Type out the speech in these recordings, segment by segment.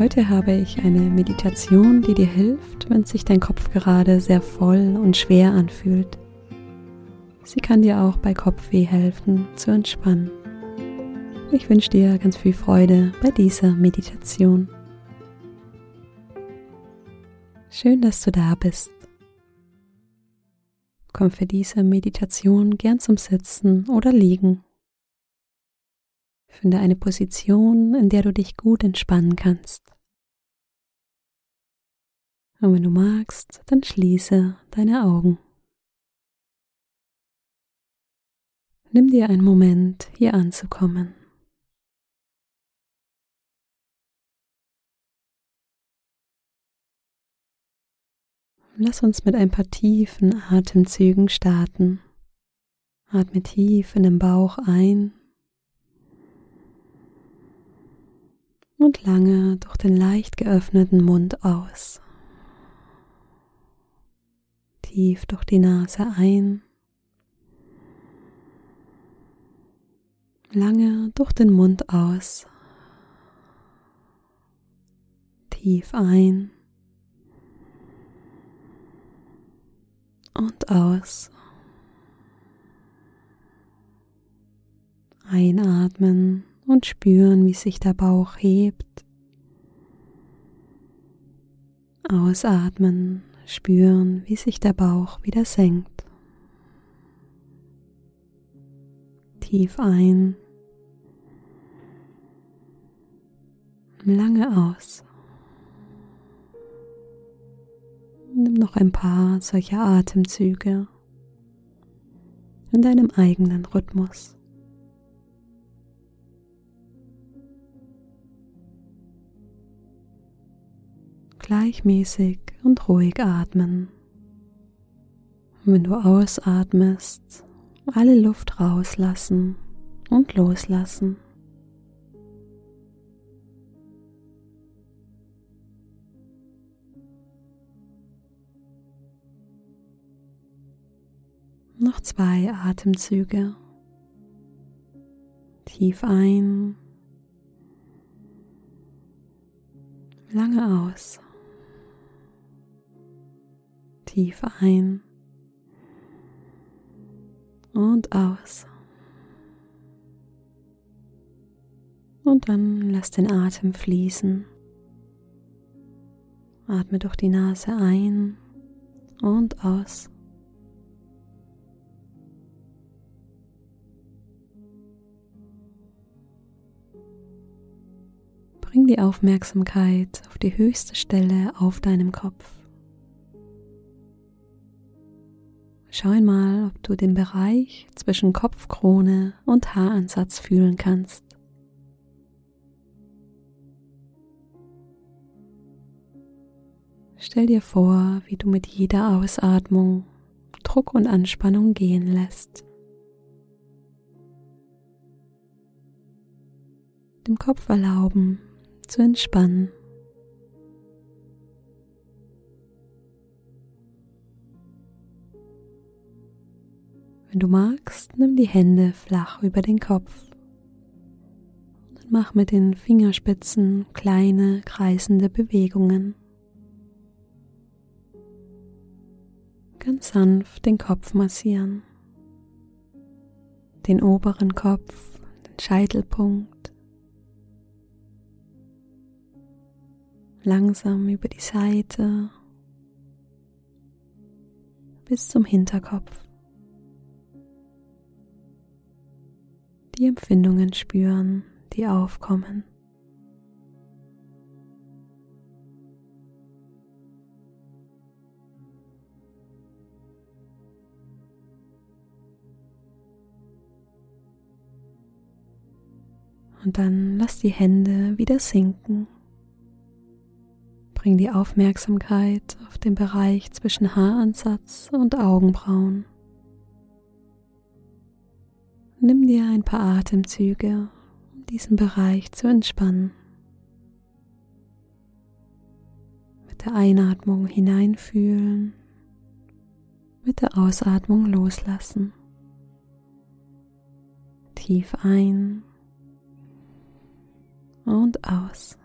Heute habe ich eine Meditation, die dir hilft, wenn sich dein Kopf gerade sehr voll und schwer anfühlt. Sie kann dir auch bei Kopfweh helfen, zu entspannen. Ich wünsche dir ganz viel Freude bei dieser Meditation. Schön, dass du da bist. Komm für diese Meditation gern zum Sitzen oder Liegen. Finde eine Position, in der du dich gut entspannen kannst. Und wenn du magst, dann schließe deine Augen. Nimm dir einen Moment, hier anzukommen. Lass uns mit ein paar tiefen Atemzügen starten. Atme tief in den Bauch ein und lange durch den leicht geöffneten Mund aus. Tief durch die Nase ein, lange durch den Mund aus, tief ein und aus. Einatmen und spüren, wie sich der Bauch hebt. Ausatmen, spüren, wie sich der Bauch wieder senkt. Tief ein, lange aus. Nimm noch ein paar solcher Atemzüge in deinem eigenen Rhythmus. Gleichmäßig und ruhig atmen. Und wenn du ausatmest, alle Luft rauslassen und loslassen. Noch zwei Atemzüge. Tief ein, lange aus tief ein und aus. Und dann lass den Atem fließen. Atme durch die Nase ein und aus. Bring die Aufmerksamkeit auf die höchste Stelle auf deinem Kopf. Schau einmal, ob du den Bereich zwischen Kopfkrone und Haaransatz fühlen kannst. Stell dir vor, wie du mit jeder Ausatmung Druck und Anspannung gehen lässt. Dem Kopf erlauben zu entspannen. Wenn du magst, nimm die Hände flach über den Kopf und mach mit den Fingerspitzen kleine kreisende Bewegungen. Ganz sanft den Kopf massieren, den oberen Kopf, den Scheitelpunkt, langsam über die Seite bis zum Hinterkopf. Die Empfindungen spüren, die aufkommen. Und dann lass die Hände wieder sinken. Bring die Aufmerksamkeit auf den Bereich zwischen Haaransatz und Augenbrauen. Nimm dir ein paar Atemzüge, um diesen Bereich zu entspannen. Mit der Einatmung hineinfühlen, mit der Ausatmung loslassen. Tief ein und aus.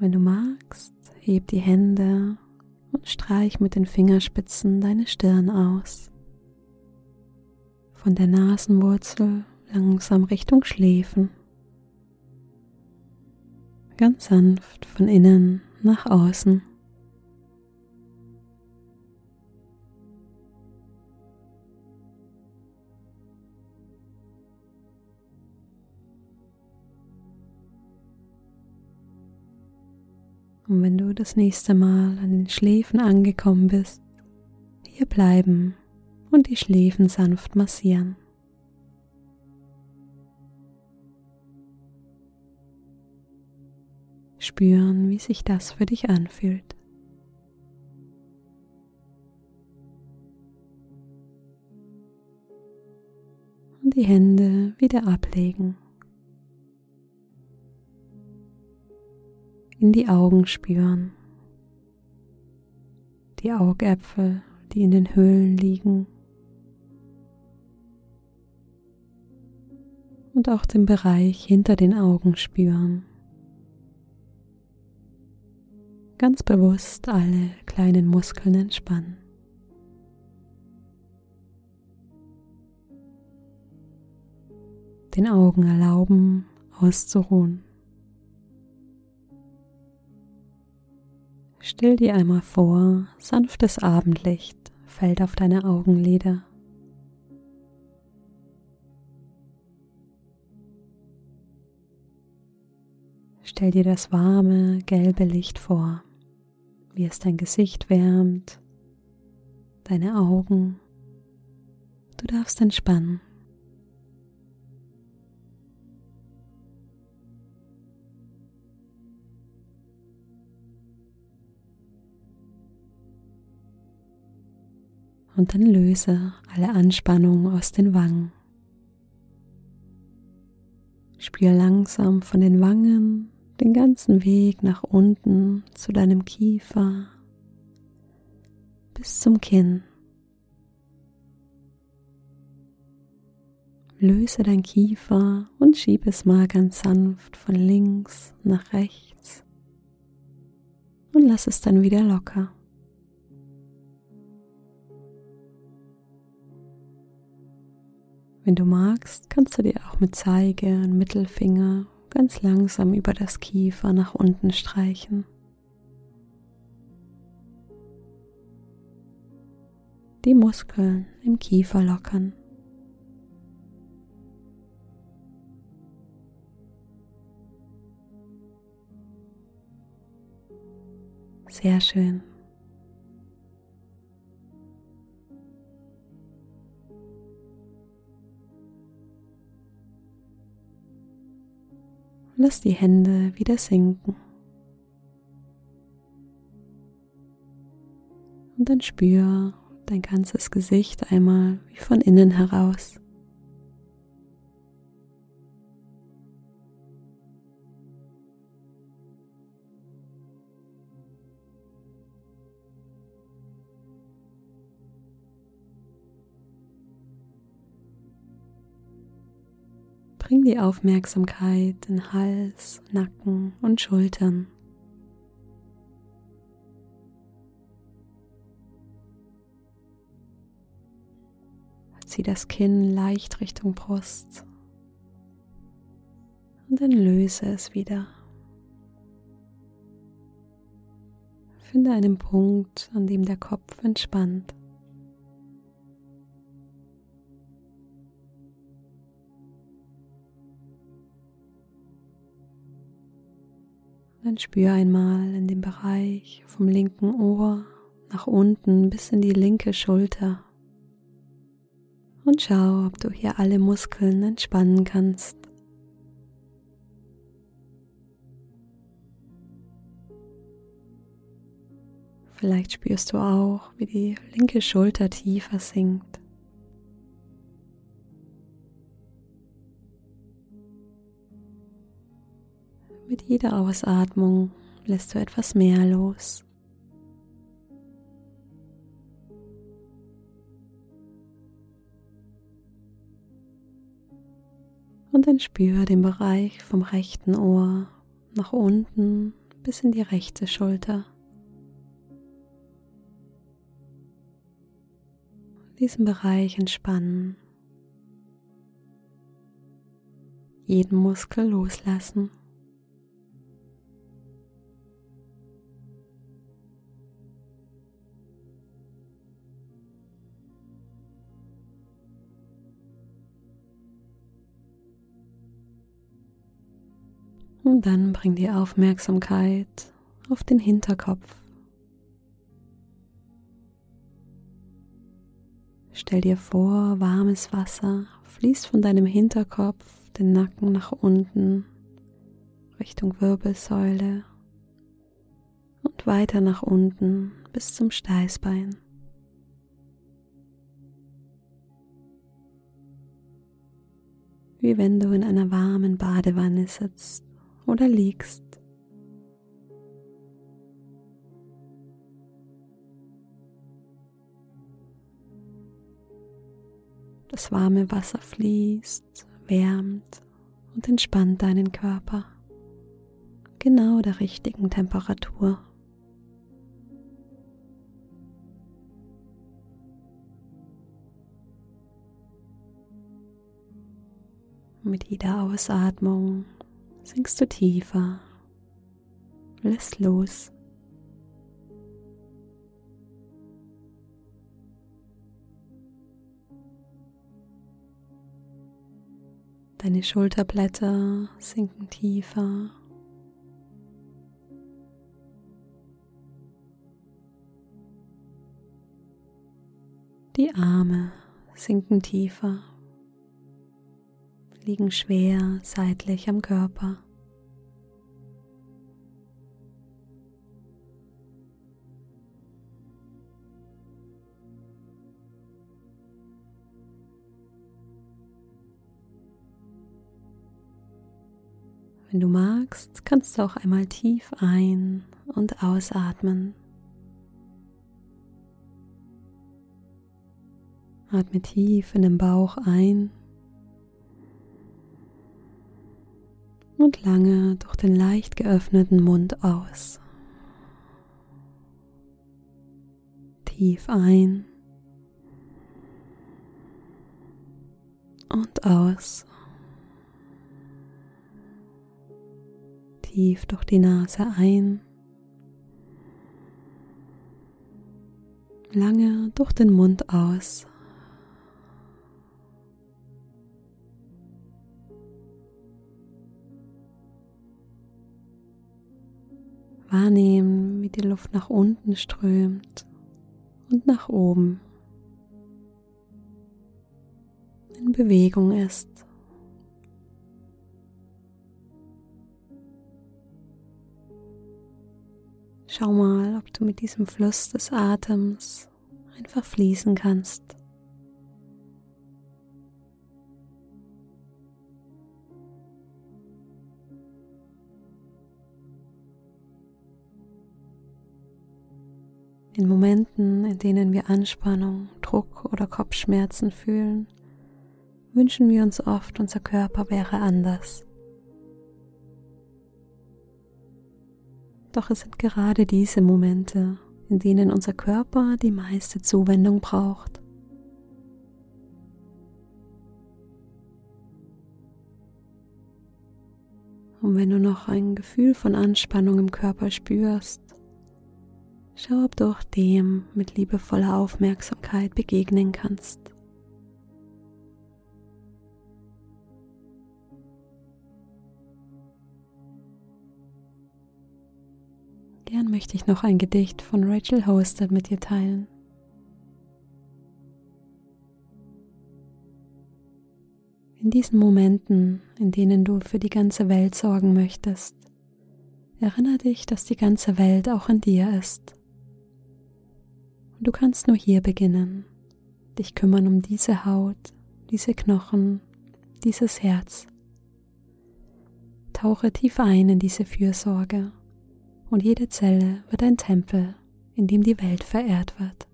Wenn du magst, heb die Hände und streich mit den Fingerspitzen deine Stirn aus. Von der Nasenwurzel langsam Richtung Schläfen. Ganz sanft von innen nach außen. Und wenn du das nächste Mal an den Schläfen angekommen bist, hier bleiben und die Schläfen sanft massieren. Spüren, wie sich das für dich anfühlt. Und die Hände wieder ablegen. In die Augen spüren, die Augäpfel, die in den Höhlen liegen und auch den Bereich hinter den Augen spüren. Ganz bewusst alle kleinen Muskeln entspannen. Den Augen erlauben, auszuruhen. Stell dir einmal vor, sanftes Abendlicht fällt auf deine Augenlider. Stell dir das warme, gelbe Licht vor, wie es dein Gesicht wärmt, deine Augen. Du darfst entspannen. Und dann löse alle Anspannung aus den Wangen. Spür langsam von den Wangen den ganzen Weg nach unten zu deinem Kiefer bis zum Kinn. Löse dein Kiefer und schieb es mal ganz sanft von links nach rechts und lass es dann wieder locker. Wenn du magst, kannst du dir auch mit Zeige und Mittelfinger ganz langsam über das Kiefer nach unten streichen. Die Muskeln im Kiefer lockern. Sehr schön. Lass die Hände wieder sinken. Und dann spür dein ganzes Gesicht einmal wie von innen heraus. Bring die Aufmerksamkeit in Hals, Nacken und Schultern. Zieh das Kinn leicht Richtung Brust und dann löse es wieder. Finde einen Punkt, an dem der Kopf entspannt. Dann spür einmal in den Bereich vom linken Ohr nach unten bis in die linke Schulter. Und schau, ob du hier alle Muskeln entspannen kannst. Vielleicht spürst du auch, wie die linke Schulter tiefer sinkt. Mit jeder Ausatmung lässt du etwas mehr los. Und dann spür den Bereich vom rechten Ohr nach unten bis in die rechte Schulter. Diesen Bereich entspannen. Jeden Muskel loslassen. Und dann bring die Aufmerksamkeit auf den Hinterkopf. Stell dir vor, warmes Wasser fließt von deinem Hinterkopf den Nacken nach unten Richtung Wirbelsäule und weiter nach unten bis zum Steißbein. Wie wenn du in einer warmen Badewanne sitzt oder liegst. Das warme Wasser fließt, wärmt und entspannt deinen Körper. Genau der richtigen Temperatur. Mit jeder Ausatmung sinkst du tiefer, lässt los. Deine Schulterblätter sinken tiefer. Die Arme sinken tiefer liegen schwer seitlich am Körper. Wenn du magst, kannst du auch einmal tief ein- und ausatmen. Atme tief in den Bauch ein und lange durch den leicht geöffneten Mund aus. Tief ein und aus. Tief durch die Nase ein. Lange durch den Mund aus. Wahrnehmen, wie die Luft nach unten strömt und nach oben in Bewegung ist. Schau mal, ob du mit diesem Fluss des Atems einfach fließen kannst. In Momenten, in denen wir Anspannung, Druck oder Kopfschmerzen fühlen, wünschen wir uns oft, unser Körper wäre anders. Doch es sind gerade diese Momente, in denen unser Körper die meiste Zuwendung braucht. Und wenn du noch ein Gefühl von Anspannung im Körper spürst, Schau, ob du auch dem mit liebevoller Aufmerksamkeit begegnen kannst. Gern möchte ich noch ein Gedicht von Rachel Hosted mit dir teilen. In diesen Momenten, in denen du für die ganze Welt sorgen möchtest, erinnere dich, dass die ganze Welt auch in dir ist. Und du kannst nur hier beginnen, dich kümmern um diese Haut, diese Knochen, dieses Herz. Tauche tief ein in diese Fürsorge und jede Zelle wird ein Tempel, in dem die Welt verehrt wird.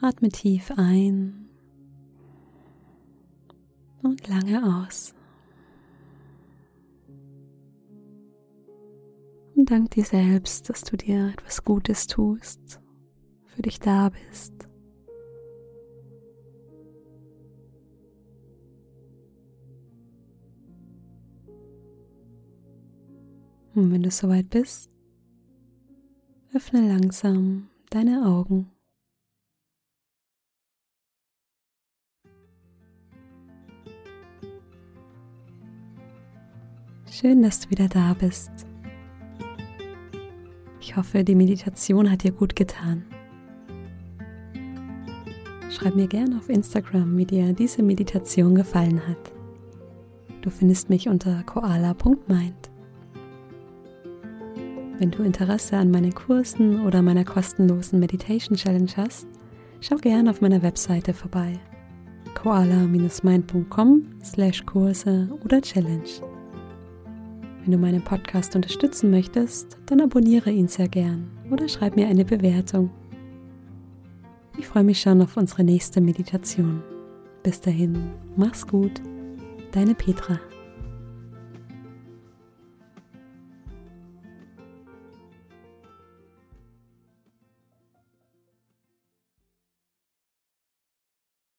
Atme tief ein und lange aus. Und dank dir selbst, dass du dir etwas Gutes tust, für dich da bist. Und wenn du soweit bist, öffne langsam deine Augen. Schön, dass du wieder da bist. Ich hoffe, die Meditation hat dir gut getan. Schreib mir gerne auf Instagram, wie dir diese Meditation gefallen hat. Du findest mich unter koala.mind. Wenn du Interesse an meinen Kursen oder meiner kostenlosen Meditation Challenge hast, schau gerne auf meiner Webseite vorbei. koala-mind.com slash Kurse oder Challenge. Wenn du meinen Podcast unterstützen möchtest, dann abonniere ihn sehr gern oder schreib mir eine Bewertung. Ich freue mich schon auf unsere nächste Meditation. Bis dahin, mach's gut, deine Petra.